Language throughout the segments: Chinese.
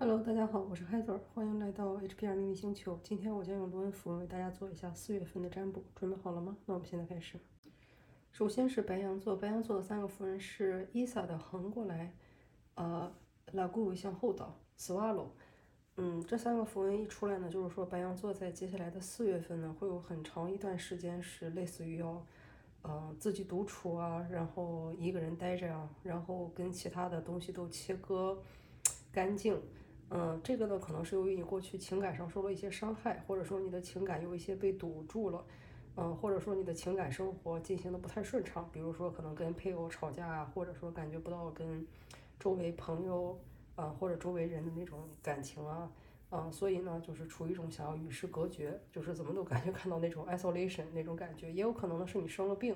Hello，大家好，我是 Heather，欢迎来到 HPR 秘密星球。今天我将用罗恩符为大家做一下四月份的占卜，准备好了吗？那我们现在开始。首先是白羊座，白羊座的三个符文是伊萨的横过来，呃，Lagu 向后倒，Swallow。嗯，这三个符文一出来呢，就是说白羊座在接下来的四月份呢，会有很长一段时间是类似于要，呃，自己独处啊，然后一个人待着啊，然后跟其他的东西都切割干净。嗯，这个呢，可能是由于你过去情感上受了一些伤害，或者说你的情感有一些被堵住了，嗯，或者说你的情感生活进行的不太顺畅，比如说可能跟配偶吵架啊，或者说感觉不到跟周围朋友啊或者周围人的那种感情啊，嗯，所以呢，就是处于一种想要与世隔绝，就是怎么都感觉看到那种 isolation 那种感觉，也有可能呢是你生了病，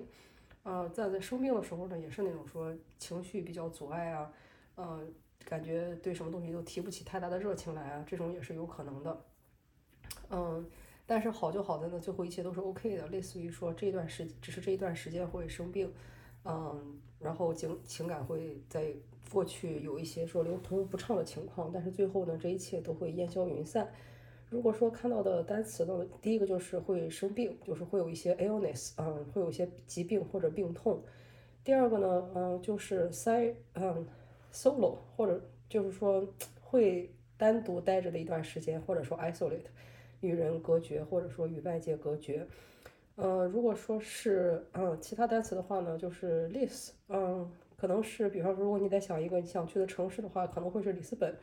呃，在在生病的时候呢，也是那种说情绪比较阻碍啊，嗯。感觉对什么东西都提不起太大的热情来啊，这种也是有可能的。嗯，但是好就好在呢，最后一切都是 OK 的。类似于说这段时，只是这一段时间会生病，嗯，然后情情感会在过去有一些说流通不畅的情况，但是最后呢，这一切都会烟消云散。如果说看到的单词呢，第一个就是会生病，就是会有一些 illness，嗯，会有一些疾病或者病痛。第二个呢，嗯，就是 say，嗯。Solo 或者就是说会单独待着的一段时间，或者说 isolate 与人隔绝，或者说与外界隔绝。呃，如果说是嗯其他单词的话呢，就是 lis，嗯，可能是比方说如果你在想一个你想去的城市的话，可能会是里斯本。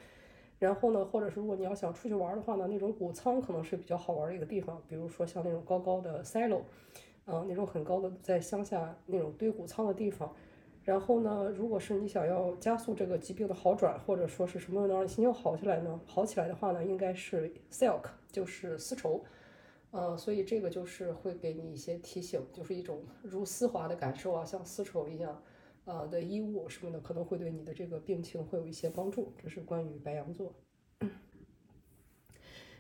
然后呢，或者是如果你要想出去玩的话呢，那种谷仓可能是比较好玩的一个地方，比如说像那种高高的 silo，嗯，那种很高的在乡下那种堆谷仓的地方。然后呢，如果是你想要加速这个疾病的好转，或者说是什么能让心情好起来呢？好起来的话呢，应该是 silk，就是丝绸，呃，所以这个就是会给你一些提醒，就是一种如丝滑的感受啊，像丝绸一样，呃的衣物什么的，可能会对你的这个病情会有一些帮助。这是关于白羊座。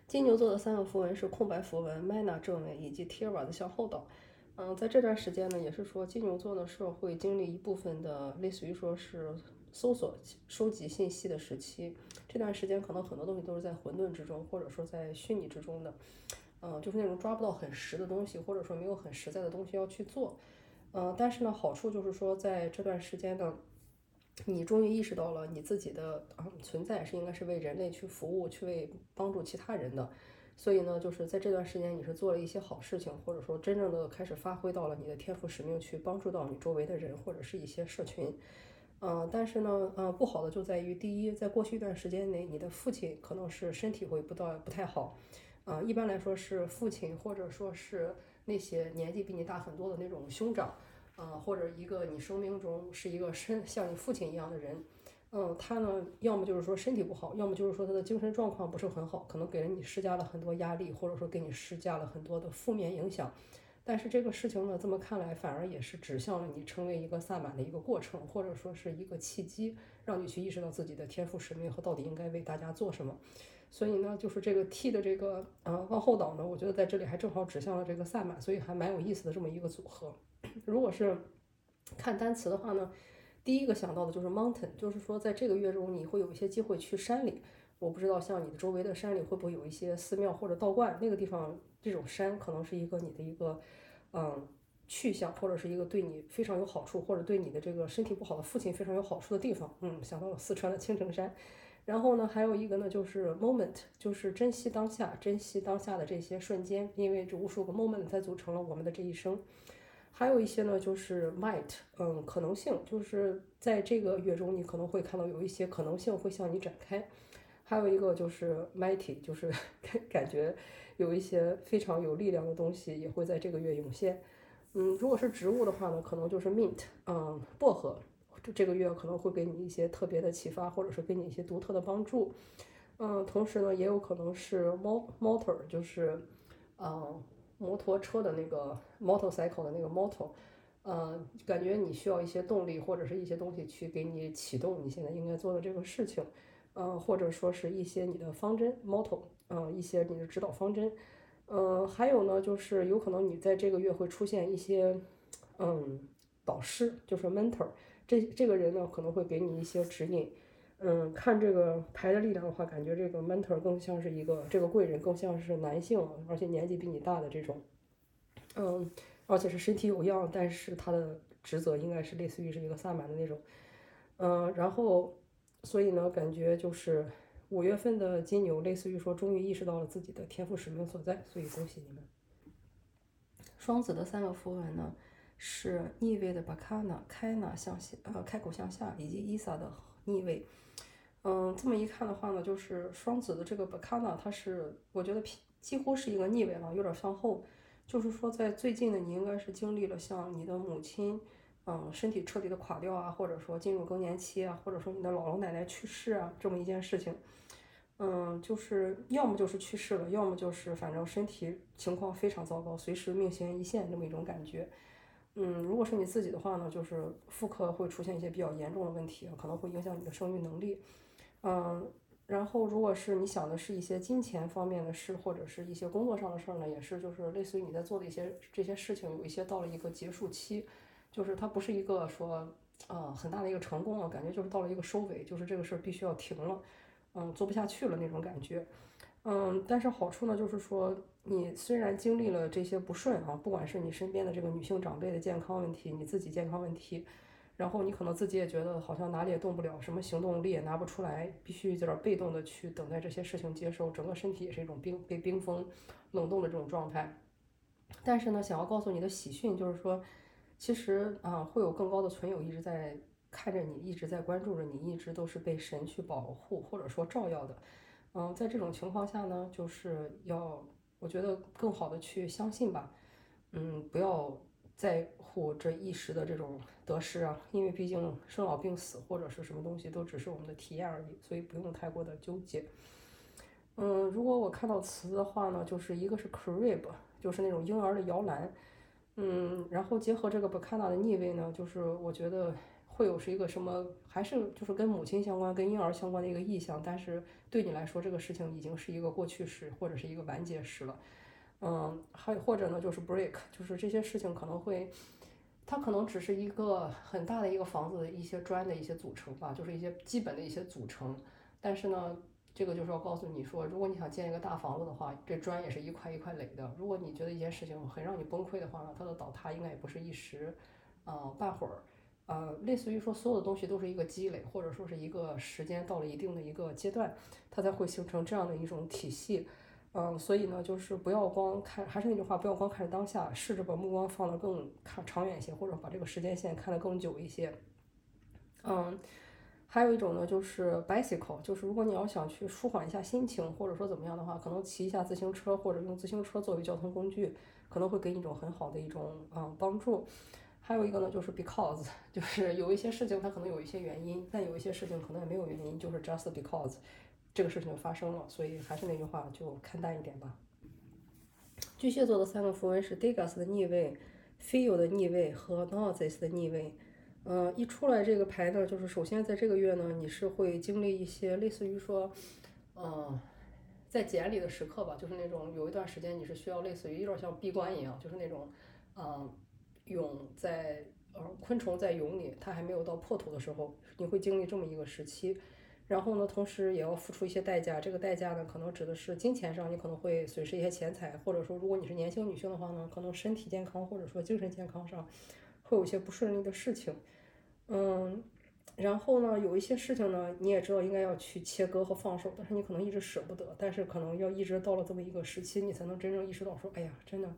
金牛座的三个符文是空白符文，Mana 正位以及 Tira 的向后倒。嗯，在这段时间呢，也是说金牛座呢是会经历一部分的类似于说是搜索、收集信息的时期。这段时间可能很多东西都是在混沌之中，或者说在虚拟之中的。嗯，就是那种抓不到很实的东西，或者说没有很实在的东西要去做。嗯，但是呢，好处就是说在这段时间呢，你终于意识到了你自己的嗯存在是应该是为人类去服务，去为帮助其他人的。所以呢，就是在这段时间，你是做了一些好事情，或者说真正的开始发挥到了你的天赋使命，去帮助到你周围的人或者是一些社群。嗯，但是呢，呃，不好的就在于，第一，在过去一段时间内，你的父亲可能是身体会不到不太好。啊，一般来说是父亲或者说是那些年纪比你大很多的那种兄长，啊，或者一个你生命中是一个身像你父亲一样的人。嗯，他呢，要么就是说身体不好，要么就是说他的精神状况不是很好，可能给了你施加了很多压力，或者说给你施加了很多的负面影响。但是这个事情呢，这么看来，反而也是指向了你成为一个萨满的一个过程，或者说是一个契机，让你去意识到自己的天赋使命和到底应该为大家做什么。所以呢，就是这个 T 的这个呃往后倒呢，我觉得在这里还正好指向了这个萨满，所以还蛮有意思的这么一个组合。如果是看单词的话呢？第一个想到的就是 mountain，就是说在这个月中你会有一些机会去山里。我不知道像你的周围的山里会不会有一些寺庙或者道观，那个地方这种山可能是一个你的一个嗯去向，或者是一个对你非常有好处，或者对你的这个身体不好的父亲非常有好处的地方。嗯，想到了四川的青城山。然后呢，还有一个呢就是 moment，就是珍惜当下，珍惜当下的这些瞬间，因为这无数个 moment 才组成了我们的这一生。还有一些呢，就是 might，嗯，可能性，就是在这个月中，你可能会看到有一些可能性会向你展开。还有一个就是 mighty，就是 感觉有一些非常有力量的东西也会在这个月涌现。嗯，如果是植物的话呢，可能就是 mint，嗯，薄荷，这这个月可能会给你一些特别的启发，或者是给你一些独特的帮助。嗯，同时呢，也有可能是 motor，就是，嗯。摩托车的那个 motorcycle 的那个 motor，呃，感觉你需要一些动力或者是一些东西去给你启动你现在应该做的这个事情，呃，或者说是一些你的方针 motto，呃，一些你的指导方针，呃，还有呢，就是有可能你在这个月会出现一些，嗯，导师，就是 mentor，这这个人呢可能会给你一些指引，嗯，看这个牌的力量的话，感觉这个 mentor 更像是一个这个贵人，更像是男性，而且年纪比你大的这种，嗯，而且是身体有恙，但是他的职责应该是类似于是一个萨满的那种，嗯，然后所以呢，感觉就是五月份的金牛，类似于说终于意识到了自己的天赋使命所在，所以恭喜你们。双子的三个符文呢是逆位的 Bakana、开纳向下，呃，开口向下，以及伊萨的逆位。嗯，这么一看的话呢，就是双子的这个 Bakana，它是我觉得几乎是一个逆位了，有点向后。就是说，在最近的你应该是经历了像你的母亲，嗯，身体彻底的垮掉啊，或者说进入更年期啊，或者说你的姥姥奶奶去世啊，这么一件事情。嗯，就是要么就是去世了，要么就是反正身体情况非常糟糕，随时命悬一线这么一种感觉。嗯，如果是你自己的话呢，就是妇科会出现一些比较严重的问题，可能会影响你的生育能力。嗯，然后如果是你想的是一些金钱方面的事，或者是一些工作上的事儿呢，也是就是类似于你在做的一些这些事情，有一些到了一个结束期，就是它不是一个说呃很大的一个成功了，感觉就是到了一个收尾，就是这个事儿必须要停了。嗯，做不下去了那种感觉，嗯，但是好处呢，就是说你虽然经历了这些不顺啊，不管是你身边的这个女性长辈的健康问题，你自己健康问题，然后你可能自己也觉得好像哪里也动不了，什么行动力也拿不出来，必须有点被动的去等待这些事情接受，整个身体也是一种冰被冰封冷冻的这种状态。但是呢，想要告诉你的喜讯就是说，其实啊，会有更高的存有一直在。看着你一直在关注着你，一直都是被神去保护或者说照耀的，嗯，在这种情况下呢，就是要我觉得更好的去相信吧，嗯，不要在乎这一时的这种得失啊，因为毕竟生老病死或者是什么东西都只是我们的体验而已，所以不用太过的纠结。嗯，如果我看到词的话呢，就是一个是 crib，就是那种婴儿的摇篮，嗯，然后结合这个 bacana 的逆位呢，就是我觉得。会有是一个什么，还是就是跟母亲相关、跟婴儿相关的一个意象，但是对你来说，这个事情已经是一个过去式或者是一个完结时了。嗯，还或者呢，就是 break，就是这些事情可能会，它可能只是一个很大的一个房子的一些砖的一些组成吧，就是一些基本的一些组成。但是呢，这个就是要告诉你说，如果你想建一个大房子的话，这砖也是一块一块垒的。如果你觉得一件事情很让你崩溃的话呢，它的倒塌应该也不是一时，呃，半会儿。呃，类似于说所有的东西都是一个积累，或者说是一个时间到了一定的一个阶段，它才会形成这样的一种体系。嗯，所以呢，就是不要光看，还是那句话，不要光看着当下，试着把目光放得更看长远一些，或者把这个时间线看得更久一些。嗯，还有一种呢，就是 bicycle，就是如果你要想去舒缓一下心情，或者说怎么样的话，可能骑一下自行车，或者用自行车作为交通工具，可能会给你一种很好的一种嗯帮助。还有一个呢，就是 because，就是有一些事情它可能有一些原因，但有一些事情可能也没有原因，就是 just because，这个事情发生了，所以还是那句话，就看淡一点吧。巨蟹座的三个符文是 Degas 的逆位，Feel 的逆位和 Noses 的逆位。呃，一出来这个牌呢，就是首先在这个月呢，你是会经历一些类似于说，嗯，在茧里的时刻吧，就是那种有一段时间你是需要类似于有点像闭关一样，就是那种，嗯。蛹在呃，昆虫在蛹里，它还没有到破土的时候，你会经历这么一个时期。然后呢，同时也要付出一些代价。这个代价呢，可能指的是金钱上，你可能会损失一些钱财，或者说，如果你是年轻女性的话呢，可能身体健康或者说精神健康上会有一些不顺利的事情。嗯，然后呢，有一些事情呢，你也知道应该要去切割和放手，但是你可能一直舍不得，但是可能要一直到了这么一个时期，你才能真正意识到说，哎呀，真的。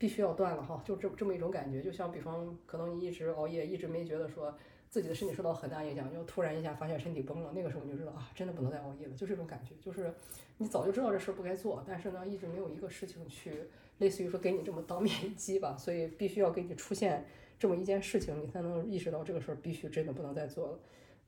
必须要断了哈，就这这么一种感觉，就像比方，可能你一直熬夜，一直没觉得说自己的身体受到很大影响，就突然一下发现身体崩了，那个时候你就知道啊，真的不能再熬夜了，就这种感觉，就是你早就知道这事儿不该做，但是呢，一直没有一个事情去类似于说给你这么当面一击吧，所以必须要给你出现这么一件事情，你才能意识到这个事儿必须真的不能再做了。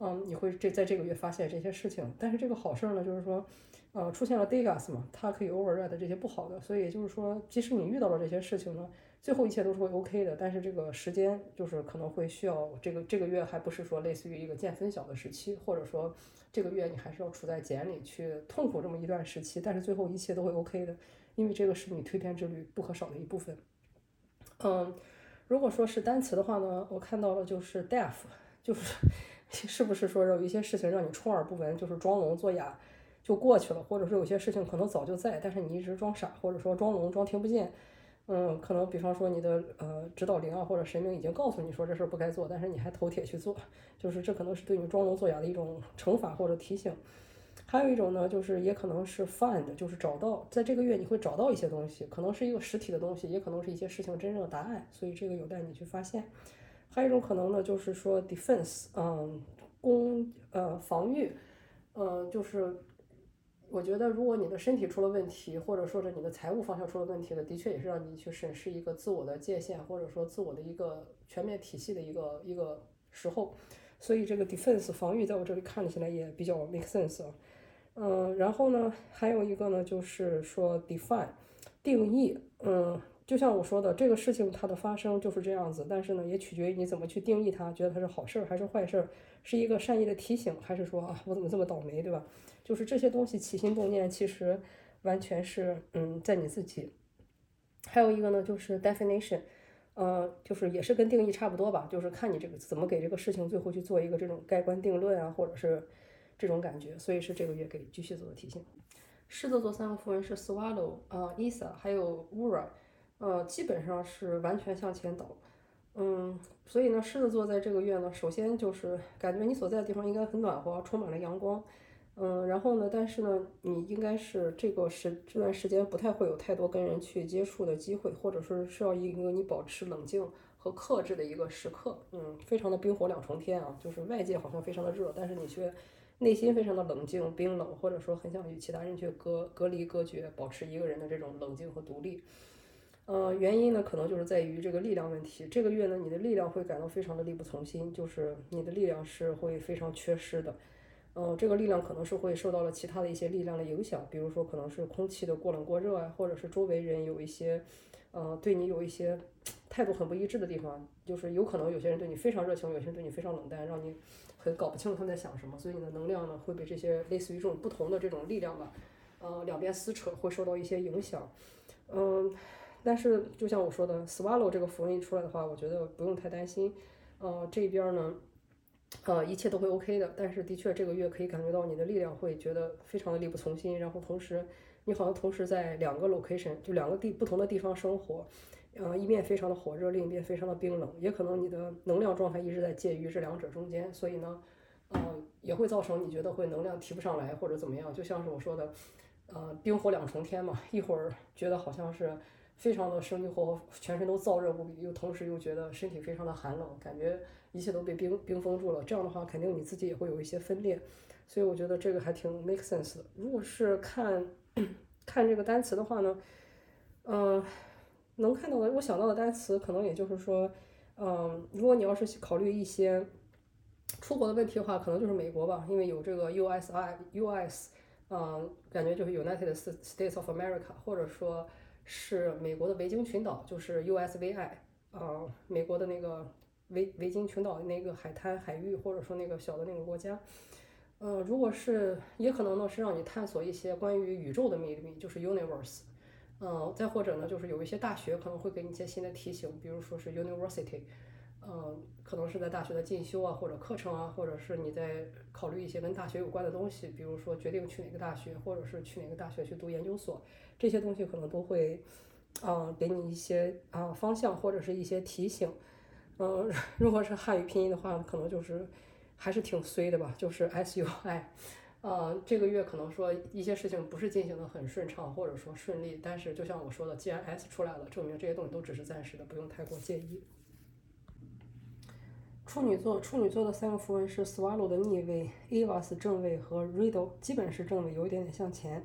嗯，你会这在这个月发现这些事情，但是这个好事儿呢，就是说。呃，出现了 Degas 嘛，它可以 override 这些不好的，所以就是说，即使你遇到了这些事情呢，最后一切都是会 OK 的。但是这个时间就是可能会需要这个这个月还不是说类似于一个见分晓的时期，或者说这个月你还是要处在茧里去痛苦这么一段时期。但是最后一切都会 OK 的，因为这个是你蜕变之旅不可少的一部分。嗯，如果说是单词的话呢，我看到了就是 deaf，就是 是不是说有一些事情让你充耳不闻，就是装聋作哑就过去了，或者说有些事情可能早就在，但是你一直装傻，或者说装聋装听不见。嗯，可能比方说你的呃指导灵啊或者神明已经告诉你说这事不该做，但是你还头铁去做，就是这可能是对你装聋作哑的一种惩罚或者提醒。还有一种呢，就是也可能是 find，就是找到，在这个月你会找到一些东西，可能是一个实体的东西，也可能是一些事情真正的答案，所以这个有待你去发现。还有一种可能呢，就是说 defense，嗯，攻呃防御，嗯，就是。我觉得，如果你的身体出了问题，或者说是你的财务方向出了问题的，的确也是让你去审视一个自我的界限，或者说自我的一个全面体系的一个一个时候。所以这个 defense 防御在我这里看起来也比较 make sense。嗯，然后呢，还有一个呢，就是说 define 定义，嗯。就像我说的，这个事情它的发生就是这样子，但是呢，也取决于你怎么去定义它，觉得它是好事儿还是坏事儿，是一个善意的提醒，还是说啊，我怎么这么倒霉，对吧？就是这些东西起心动念，其实完全是嗯，在你自己。还有一个呢，就是 definition，呃，就是也是跟定义差不多吧，就是看你这个怎么给这个事情最后去做一个这种盖棺定论啊，或者是这种感觉，所以是这个月给巨蟹座的提醒。狮子座三个符文是 swallow 啊，isa，还有 ura。呃，基本上是完全向前倒，嗯，所以呢，狮子座在这个月呢，首先就是感觉你所在的地方应该很暖和，充满了阳光，嗯，然后呢，但是呢，你应该是这个时这段时间不太会有太多跟人去接触的机会，或者说是要一个你保持冷静和克制的一个时刻，嗯，非常的冰火两重天啊，就是外界好像非常的热，但是你却内心非常的冷静冰冷，或者说很想与其他人去隔隔离隔绝，保持一个人的这种冷静和独立。呃，原因呢，可能就是在于这个力量问题。这个月呢，你的力量会感到非常的力不从心，就是你的力量是会非常缺失的。嗯，这个力量可能是会受到了其他的一些力量的影响，比如说可能是空气的过冷过热啊，或者是周围人有一些，呃，对你有一些态度很不一致的地方，就是有可能有些人对你非常热情，有些人对你非常冷淡，让你很搞不清楚他们在想什么，所以你的能量呢会被这些类似于这种不同的这种力量吧，呃，两边撕扯，会受到一些影响。嗯。但是，就像我说的，swallow 这个符文一出来的话，我觉得不用太担心。呃，这边呢，呃，一切都会 OK 的。但是，的确这个月可以感觉到你的力量会觉得非常的力不从心。然后，同时你好像同时在两个 location，就两个地不同的地方生活，呃，一面非常的火热，另一边非常的冰冷。也可能你的能量状态一直在介于这两者中间，所以呢，呃，也会造成你觉得会能量提不上来或者怎么样。就像是我说的，呃，冰火两重天嘛，一会儿觉得好像是。非常的生机勃勃，全身都燥热无比，又同时又觉得身体非常的寒冷，感觉一切都被冰冰封住了。这样的话，肯定你自己也会有一些分裂，所以我觉得这个还挺 make sense 的。如果是看 看这个单词的话呢，嗯，能看到的，我想到的单词可能也就是说，嗯，如果你要是考虑一些出国的问题的话，可能就是美国吧，因为有这个 USI US，嗯，感觉就是 United States of America，或者说。是美国的维京群岛，就是 USVI，啊，美国的那个维维京群岛那个海滩海域，或者说那个小的那个国家，呃，如果是也可能呢是让你探索一些关于宇宙的秘密，就是 Universe，嗯，再或者呢就是有一些大学可能会给你一些新的提醒，比如说是 University。嗯，可能是在大学的进修啊，或者课程啊，或者是你在考虑一些跟大学有关的东西，比如说决定去哪个大学，或者是去哪个大学去读研究所，这些东西可能都会，啊，给你一些啊方向或者是一些提醒。嗯，如果是汉语拼音的话，可能就是还是挺衰的吧，就是 S U I。呃，这个月可能说一些事情不是进行的很顺畅，或者说顺利，但是就像我说的，既然 S 出来了，证明这些东西都只是暂时的，不用太过介意。处女座，处女座的三个符文是 Swallow 的逆位，Avas 正位和 Riddle 基本是正位，有一点点向前。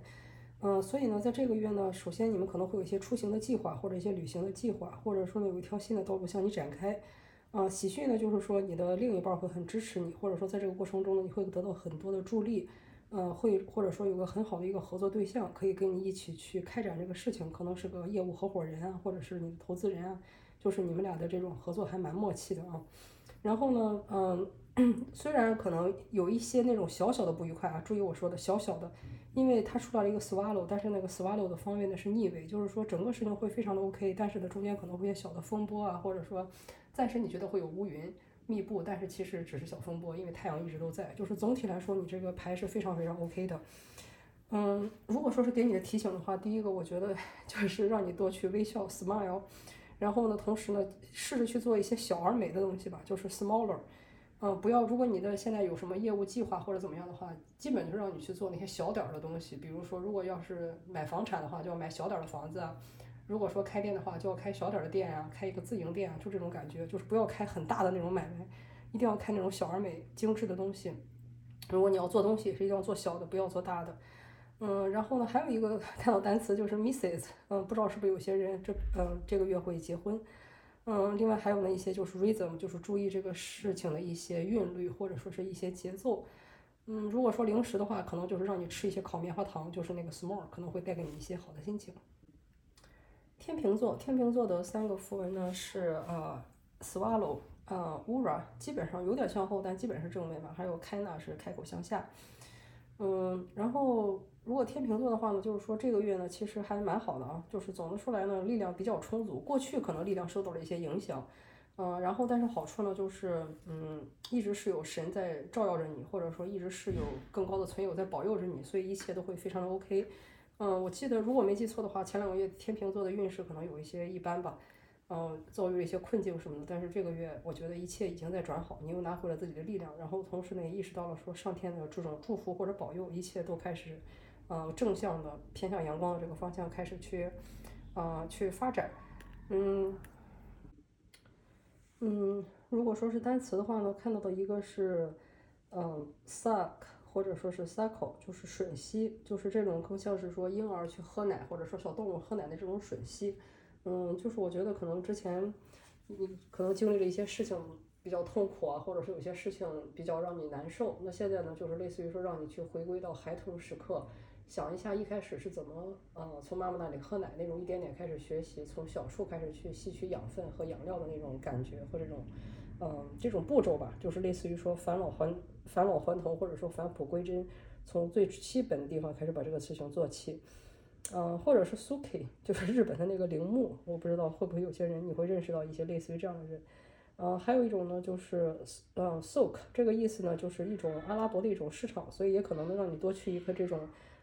嗯，所以呢，在这个月呢，首先你们可能会有一些出行的计划，或者一些旅行的计划，或者说呢有一条新的道路向你展开。啊，喜讯呢就是说你的另一半会很支持你，或者说在这个过程中呢你会得到很多的助力。呃，会或者说有个很好的一个合作对象可以跟你一起去开展这个事情，可能是个业务合伙人啊，或者是你的投资人啊，就是你们俩的这种合作还蛮默契的啊。然后呢，嗯，虽然可能有一些那种小小的不愉快啊，注意我说的小小的，因为它出来了一个 swallow，但是那个 swallow 的方位呢是逆位，就是说整个事情会非常的 OK，但是呢中间可能会有小的风波啊，或者说暂时你觉得会有乌云，密布，但是其实只是小风波，因为太阳一直都在。就是总体来说，你这个牌是非常非常 OK 的。嗯，如果说是给你的提醒的话，第一个我觉得 就是让你多去微笑 smile，然后呢，同时呢，试着去做一些小而美的东西吧，就是 smaller。嗯，不要，如果你的现在有什么业务计划或者怎么样的话，基本就是让你去做那些小点儿的东西。比如说，如果要是买房产的话，就要买小点儿的房子啊；如果说开店的话，就要开小点儿的店啊，开一个自营店啊，就这种感觉，就是不要开很大的那种买卖，一定要开那种小而美、精致的东西。如果你要做东西，是一定要做小的，不要做大的。嗯，然后呢，还有一个 看到单词就是 Mrs，嗯，不知道是不是有些人这嗯这个月会结婚。嗯，另外还有呢一些就是 rhythm，就是注意这个事情的一些韵律或者说是一些节奏。嗯，如果说零食的话，可能就是让你吃一些烤棉花糖，就是那个 small，可能会带给你一些好的心情。天秤座，天秤座的三个符文呢是呃 swallow，呃 ura，基本上有点向后，但基本是正位嘛。还有开纳是开口向下。嗯，然后。如果天秤座的话呢，就是说这个月呢，其实还蛮好的啊，就是总的出来呢，力量比较充足。过去可能力量受到了一些影响，嗯，然后但是好处呢，就是嗯，一直是有神在照耀着你，或者说一直是有更高的存有在保佑着你，所以一切都会非常的 OK。嗯，我记得如果没记错的话，前两个月天秤座的运势可能有一些一般吧。嗯，遭遇了一些困境什么的，但是这个月我觉得一切已经在转好，你又拿回了自己的力量，然后同时呢也意识到了说上天的这种祝福或者保佑，一切都开始，呃，正向的偏向阳光的这个方向开始去，啊，去发展。嗯，嗯，如果说是单词的话呢，看到的一个是，嗯，suck 或者说是 suckle，就是吮吸，就是这种更像是说婴儿去喝奶或者说小动物喝奶的这种吮吸。嗯，就是我觉得可能之前你可能经历了一些事情比较痛苦啊，或者是有些事情比较让你难受。那现在呢，就是类似于说让你去回归到孩童时刻，想一下一开始是怎么呃从妈妈那里喝奶那种一点点开始学习，从小树开始去吸取养分和养料的那种感觉或这种嗯这种步骤吧，就是类似于说返老还返老还童或者说返璞归真，从最基本的地方开始把这个事情做起。嗯，或者是 Suki，就是日本的那个铃木，我不知道会不会有些人你会认识到一些类似于这样的人。嗯，还有一种呢，就是嗯 Sok，这个意思呢，就是一种阿拉伯的一种市场，所以也可能能让你多去一个这种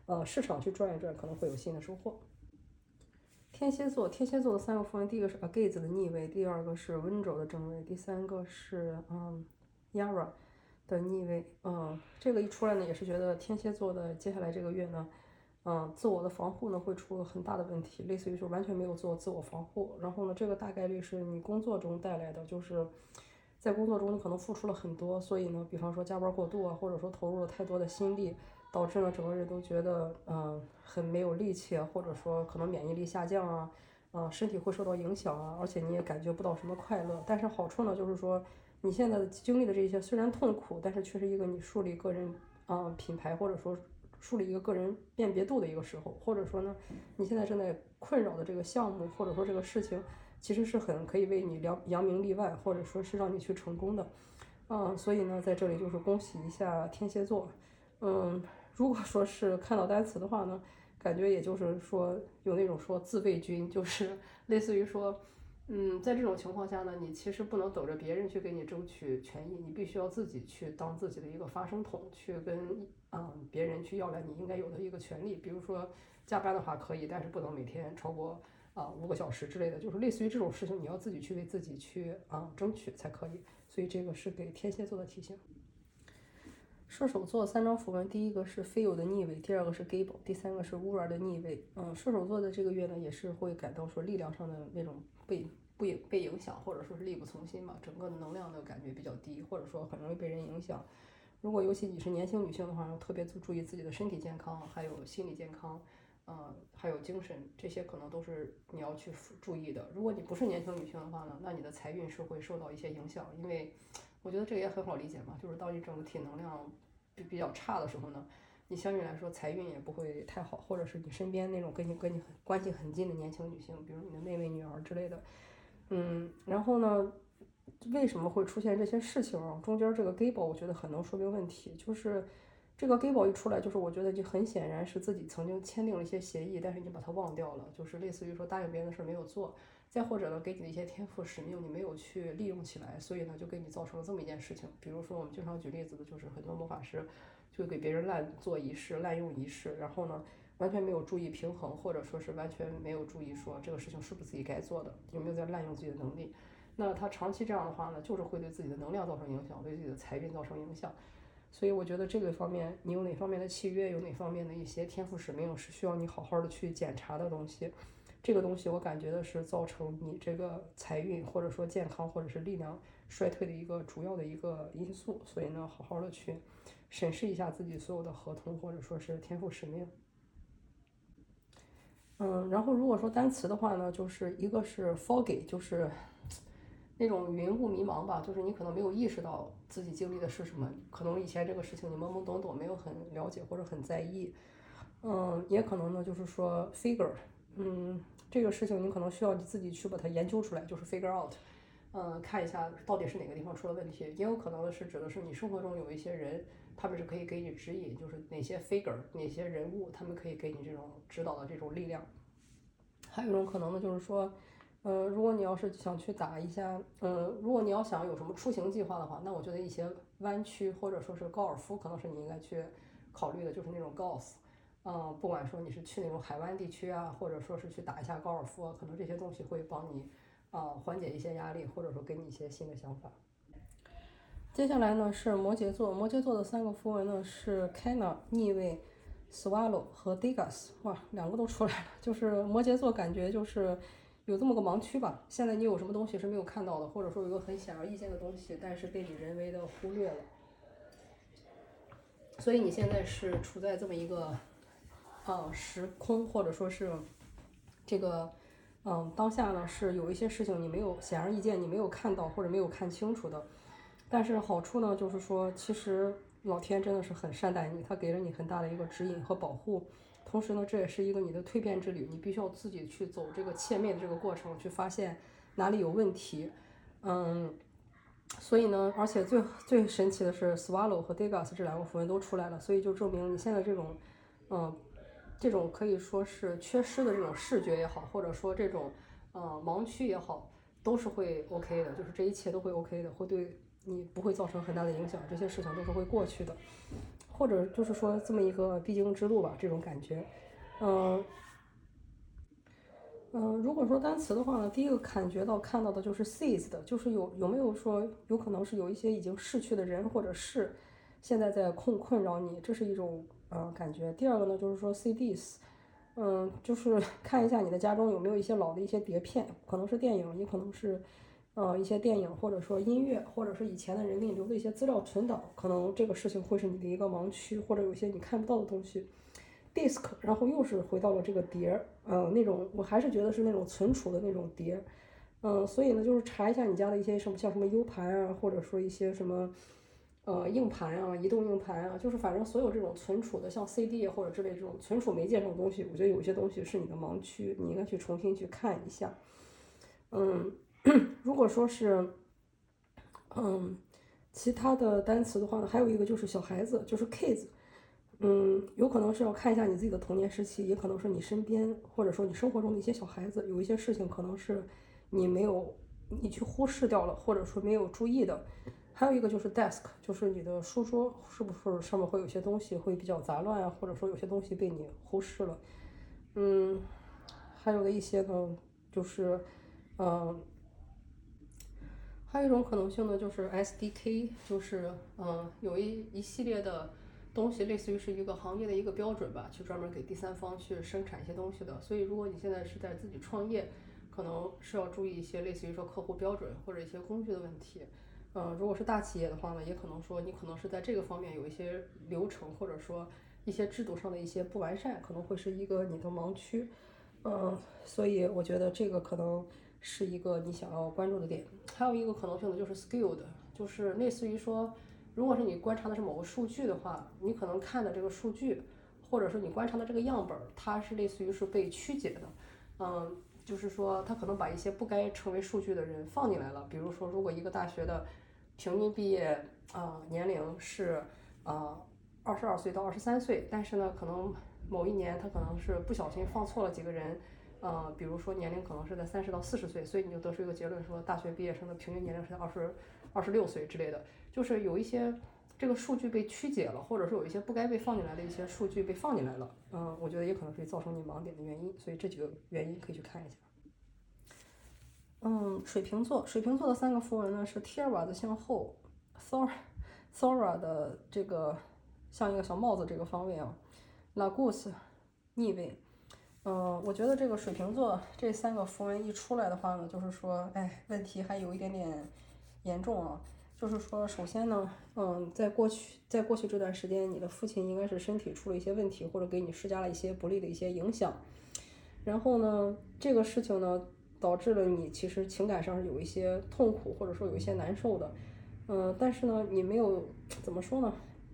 呃市场去转一转，可能会有新的收获。天蝎座，天蝎座的三个符文，第一个是 Agaze 的逆位，第二个是温柔的正位，第三个是嗯 Yara 的逆位。嗯，这个一出来呢，也是觉得天蝎座的接下来这个月呢。嗯，自我的防护呢会出很大的问题，类似于说完全没有做自我防护。然后呢，这个大概率是你工作中带来的，就是在工作中你可能付出了很多，所以呢，比方说加班过度啊，或者说投入了太多的心力，导致呢整个人都觉得嗯很没有力气，或者说可能免疫力下降啊，啊身体会受到影响啊，而且你也感觉不到什么快乐。但是好处呢就是说你现在经历的这些虽然痛苦，但是却是一个你树立个人啊品牌或者说。树立一个个人辨别度的一个时候，或者说呢，你现在正在困扰的这个项目，或者说这个事情，其实是很可以为你扬扬名立万，或者说是让你去成功的，嗯，所以呢，在这里就是恭喜一下天蝎座，嗯，如果说是看到单词的话呢，感觉也就是说有那种说自卫军，就是 类似于说。嗯，在这种情况下呢，你其实不能等着别人去给你争取权益，你必须要自己去当自己的一个发声筒，去跟嗯别人去要来你应该有的一个权利。比如说加班的话可以，但是不能每天超过啊五个小时之类的，就是类似于这种事情，你要自己去为自己去啊争取才可以。所以这个是给天蝎座的提醒。射手座三张符文，第一个是非友的逆位，第二个是 Gable，第三个是乌尔的逆位。嗯，射手座的这个月呢，也是会感到说力量上的那种被不被影响，或者说是力不从心嘛，整个的能量的感觉比较低，或者说很容易被人影响。如果尤其你是年轻女性的话，要特别注注意自己的身体健康，还有心理健康，嗯，还有精神，这些可能都是你要去注意的。如果你不是年轻女性的话呢，那你的财运是会受到一些影响，因为。我觉得这个也很好理解嘛，就是当你整个体能量比比较差的时候呢，你相对来说财运也不会太好，或者是你身边那种跟你跟你关系很近的年轻女性，比如你的妹妹、女儿之类的，嗯，然后呢，为什么会出现这些事情？中间这个 gable 我觉得很能说明问题，就是。这个 Gable 一出来，就是我觉得就很显然是自己曾经签订了一些协议，但是你把它忘掉了，就是类似于说答应别人的事没有做，再或者呢给你的一些天赋使命你没有去利用起来，所以呢就给你造成了这么一件事情。比如说我们经常举例子的就是很多魔法师就给别人滥做仪式、滥用仪式，然后呢完全没有注意平衡，或者说是完全没有注意说这个事情是不是自己该做的，有没有在滥用自己的能力。那他长期这样的话呢，就是会对自己的能量造成影响，对自己的财运造成影响。所以我觉得这个方面，你有哪方面的契约，有哪方面的一些天赋使命是需要你好好的去检查的东西。这个东西我感觉的是造成你这个财运或者说健康或者是力量衰退的一个主要的一个因素。所以呢，好好的去审视一下自己所有的合同或者说是天赋使命。嗯，然后如果说单词的话呢，就是一个是 foggy，就是。那种云雾迷茫吧，就是你可能没有意识到自己经历的是什么，可能以前这个事情你懵懵懂懂，没有很了解或者很在意，嗯，也可能呢，就是说 figure，嗯，这个事情你可能需要你自己去把它研究出来，就是 figure out，嗯，看一下到底是哪个地方出了问题，也有可能的是指的是你生活中有一些人，他们是可以给你指引，就是哪些 figure，哪些人物，他们可以给你这种指导的这种力量，还有一种可能呢，就是说。呃，如果你要是想去打一下，嗯，如果你要想有什么出行计划的话，那我觉得一些弯曲或者说是高尔夫，可能是你应该去考虑的，就是那种 golf，嗯，不管说你是去那种海湾地区啊，或者说是去打一下高尔夫，可能这些东西会帮你啊缓解一些压力，或者说给你一些新的想法。接下来呢是摩羯座，摩羯座的三个符文呢是 Canna 逆位、Swallow 和 Degas，哇，两个都出来了，就是摩羯座感觉就是。有这么个盲区吧，现在你有什么东西是没有看到的，或者说有一个很显而易见的东西，但是被你人为的忽略了，所以你现在是处在这么一个，啊时空，或者说是这个，嗯，当下呢是有一些事情你没有显而易见，你没有看到或者没有看清楚的，但是好处呢就是说，其实老天真的是很善待你，他给了你很大的一个指引和保护。同时呢，这也是一个你的蜕变之旅，你必须要自己去走这个切面的这个过程，去发现哪里有问题。嗯，所以呢，而且最最神奇的是，Swallow 和 Degas 这两个符文都出来了，所以就证明你现在这种，嗯，这种可以说是缺失的这种视觉也好，或者说这种，呃，盲区也好，都是会 OK 的，就是这一切都会 OK 的，会对你不会造成很大的影响，这些事情都是会过去的。或者就是说这么一个必经之路吧，这种感觉，嗯嗯，如果说单词的话呢，第一个感觉到看到的就是 seized，就是有有没有说有可能是有一些已经逝去的人或者事现在在困困扰你，这是一种呃感觉。第二个呢就是说 CDs，嗯，就是 看一下你的家中有没有一些老的一些碟片，可能是电影，也可能是。呃，一些电影或者说音乐，或者是以前的人给你留的一些资料存档，可能这个事情会是你的一个盲区，或者有些你看不到的东西。disk，然后又是回到了这个碟儿，呃，那种我还是觉得是那种存储的那种碟儿，嗯，所以呢，就是查一下你家的一些什么，像什么 U 盘啊，或者说一些什么，呃，硬盘啊，移动硬盘啊，就是反正所有这种存储的，像 CD 或者之类这种存储媒介这种东西，我觉得有些东西是你的盲区，你应该去重新去看一下，嗯。如果说是，嗯，其他的单词的话呢，还有一个就是小孩子，就是 kids，嗯，有可能是要看一下你自己的童年时期，也可能是你身边或者说你生活中的一些小孩子，有一些事情可能是你没有你去忽视掉了，或者说没有注意的。还有一个就是 desk，就是你的书桌是不是上面会有些东西会比较杂乱啊，或者说有些东西被你忽视了。嗯，还有的一些呢，就是，嗯。还有一种可能性呢，就是 SDK，就是嗯，有一一系列的东西，类似于是一个行业的一个标准吧，去专门给第三方去生产一些东西的。所以，如果你现在是在自己创业，可能是要注意一些类似于说客户标准或者一些工具的问题。嗯，如果是大企业的话呢，也可能说你可能是在这个方面有一些流程或者说一些制度上的一些不完善，可能会是一个你的盲区。嗯，所以我觉得这个可能。是一个你想要关注的点，还有一个可能性呢，就是 skilled，就是类似于说，如果是你观察的是某个数据的话，你可能看的这个数据，或者说你观察的这个样本，它是类似于是被曲解的，嗯，就是说它可能把一些不该成为数据的人放进来了。比如说，如果一个大学的平均毕业啊年龄是啊二十二岁到二十三岁，但是呢，可能某一年他可能是不小心放错了几个人，呃，比如说年龄可能是在三十到四十岁，所以你就得出一个结论说大学毕业生的平均年龄是在二十二十六岁之类的，就是有一些这个数据被曲解了，或者说有一些不该被放进来的一些数据被放进来了，嗯，我觉得也可能是造成你盲点的原因，所以这几个原因可以去看一下。嗯，水瓶座，水瓶座的三个符文呢是 t i r 瓦的向后，Thor，Thora 的这个像一个小帽子这个方位啊，Lagus 逆位。嗯，我觉得这个水瓶座这三个符文一出来的话呢，就是说，哎，问题还有一点点严重啊。就是说，首先呢，嗯，在过去，在过去这段时间，你的父亲应该是身体出了一些问题，或者给你施加了一些不利的一些影响。然后呢，这个事情呢。导致了你其实情感上是有一些痛苦，或者说有一些难受的，嗯，但是呢，你没有怎么说呢？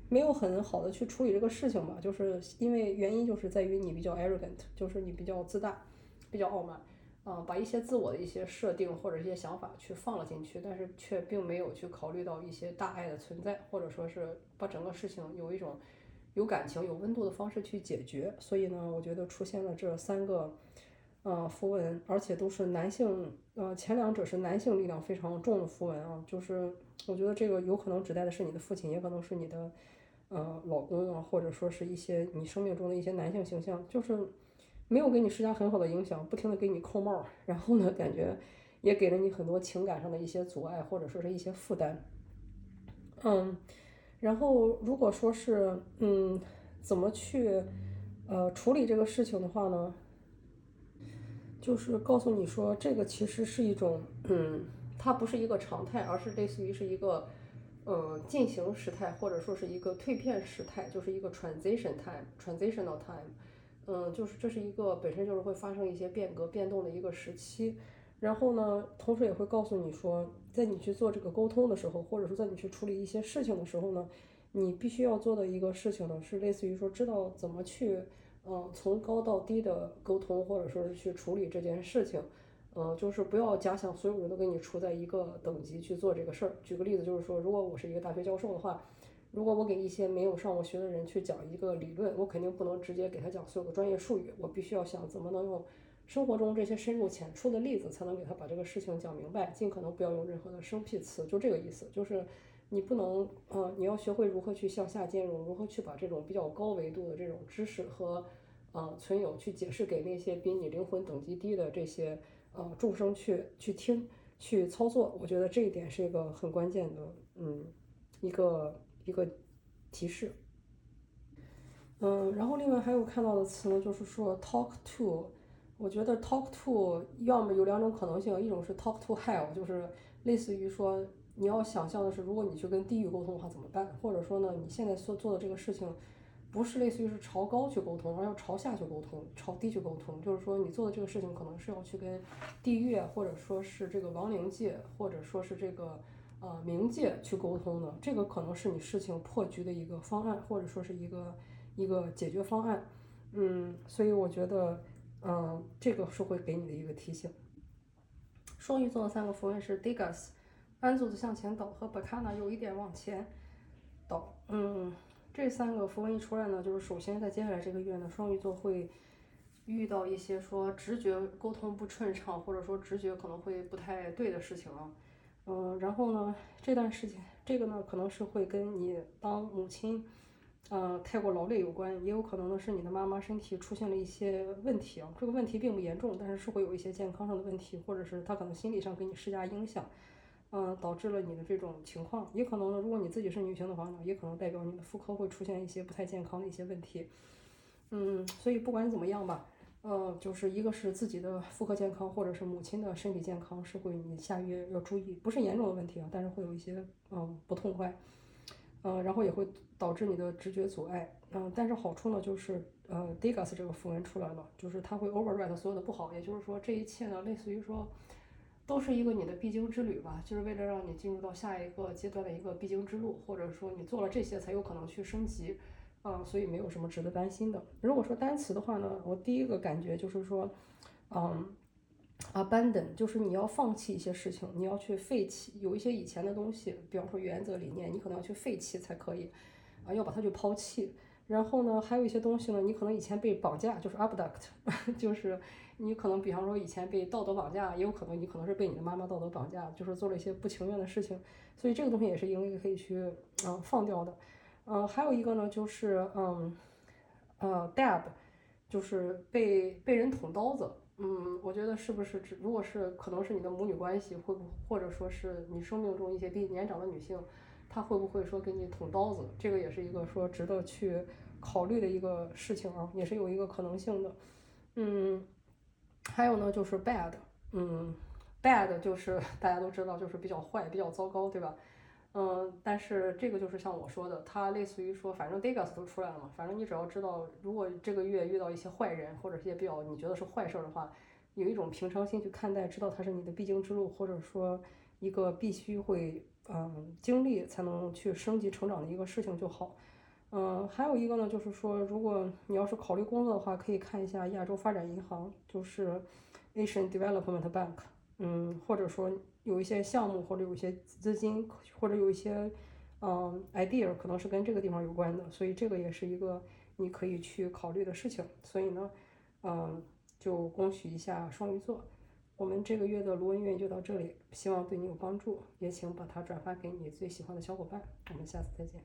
没有很好的去处理这个事情吧，就是因为原因就是在于你比较 arrogant，就是你比较自大，比较傲慢，啊，把一些自我的一些设定或者一些想法去放了进去，但是却并没有去考虑到一些大爱的存在，或者说是把整个事情有一种有感情、有温度的方式去解决，所以呢，我觉得出现了这三个。呃，符文，而且都是男性，呃，前两者是男性力量非常重的符文啊，就是我觉得这个有可能指代的是你的父亲，也可能是你的，呃，老公啊，或者说是一些你生命中的一些男性形象，就是没有给你施加很好的影响，不停的给你扣帽，然后呢，感觉也给了你很多情感上的一些阻碍，或者说是一些负担，嗯，然后如果说是，嗯，怎么去，呃，处理这个事情的话呢？就是告诉你说，这个其实是一种，嗯，它不是一个常态，而是类似于是一个，呃，进行时态，或者说是一个蜕变时态，就是一个 transition time，transitional time，嗯，就是这是一个本身就是会发生一些变革变动的一个时期。然后呢，同时也会告诉你说，在你去做这个沟通的时候，或者说在你去处理一些事情的时候呢，你必须要做的一个事情呢，是类似于说知道怎么去。嗯，从高到低的沟通，或者说是去处理这件事情，嗯，就是不要假想所有人都跟你处在一个等级去做这个事儿。举个例子，就是说，如果我是一个大学教授的话，如果我给一些没有上过学的人去讲一个理论，我肯定不能直接给他讲所有的专业术语，我必须要想怎么能用生活中这些深入浅出的例子，才能给他把这个事情讲明白，尽可能不要用任何的生僻词，就这个意思，就是。你不能，呃，你要学会如何去向下兼容，如何去把这种比较高维度的这种知识和，呃，存有去解释给那些比你灵魂等级低的这些，呃，众生去去听、去操作。我觉得这一点是一个很关键的，嗯，一个一个提示。嗯，然后另外还有看到的词呢，就是说 talk to，我觉得 talk to 要么有两种可能性，一种是 talk to hell，就是类似于说。你要想象的是，如果你去跟地狱沟通的话怎么办？或者说呢，你现在所做的这个事情，不是类似于是朝高去沟通，而要朝下去沟通，朝低去沟通。就是说，你做的这个事情可能是要去跟地狱，或者说是这个亡灵界，或者说是这个呃冥界去沟通的。这个可能是你事情破局的一个方案，或者说是一个一个解决方案。嗯，所以我觉得，嗯，这个是会给你的一个提醒。双鱼座的三个符文是 Degas。安祖的向前倒和 Bacana 有一点往前倒，嗯，这三个符文一出来呢，就是首先在接下来这个月呢，双鱼座会遇到一些说直觉沟通不顺畅，或者说直觉可能会不太对的事情啊，嗯，然后呢，这段时间这个呢可能是会跟你当母亲，呃，太过劳累有关，也有可能呢是你的妈妈身体出现了一些问题啊，这个问题并不严重，但是是会有一些健康上的问题，或者是她可能心理上给你施加影响。嗯，导致了你的这种情况，也可能呢，如果你自己是女性的话呢，也可能代表你的妇科会出现一些不太健康的一些问题。嗯，所以不管怎么样吧，呃，就是一个是自己的妇科健康，或者是母亲的身体健康，是会你下月要注意，不是严重的问题啊，但是会有一些嗯不痛快，嗯，然后也会导致你的直觉阻碍，嗯，但是好处呢就是呃，Degas 这个符文出来了，就是它会 override 所有的不好，也就是说这一切呢，类似于说。都是一个你的必经之旅吧，就是为了让你进入到下一个阶段的一个必经之路，或者说你做了这些才有可能去升级，啊，所以没有什么值得担心的。如果说单词的话呢，我第一个感觉就是说，嗯，abandon，就是你要放弃一些事情，你要去废弃，有一些以前的东西，比方说原则理念，你可能要去废弃才可以。啊，要把它去抛弃。然后呢，还有一些东西呢，你可能以前被绑架，就是 abduct，就是你可能比方说以前被道德绑架，也有可能你可能是被你的妈妈道德绑架，就是做了一些不情愿的事情。所以这个东西也是应该可以去嗯放掉的。嗯，还有一个呢，就是嗯呃 dab，就是被被人捅刀子。嗯，我觉得是不是只如果是可能是你的母女关系，会不或者说是你生命中一些比你年长的女性，他会不会说给你捅刀子？这个也是一个说值得去考虑的一个事情啊，也是有一个可能性的。嗯，还有呢，就是 bad，嗯，bad 就是大家都知道，就是比较坏、比较糟糕，对吧？嗯，但是这个就是像我说的，它类似于说，反正 Degas 都出来了嘛，反正你只要知道，如果这个月遇到一些坏人或者一些比较你觉得是坏事儿的话，有一种平常心去看待，知道它是你的必经之路，或者说一个必须会嗯经历才能去升级成长的一个事情就好。嗯，还有一个呢，就是说，如果你要是考虑工作的话，可以看一下亚洲发展银行，就是 Asian Development Bank，嗯，或者说。有一些项目或者有一些资金，或者有一些嗯 idea，可能是跟这个地方有关的，所以这个也是一个你可以去考虑的事情。所以呢，嗯，就恭喜一下双鱼座，我们这个月的卢文月就到这里，希望对你有帮助，也请把它转发给你最喜欢的小伙伴。我们下次再见。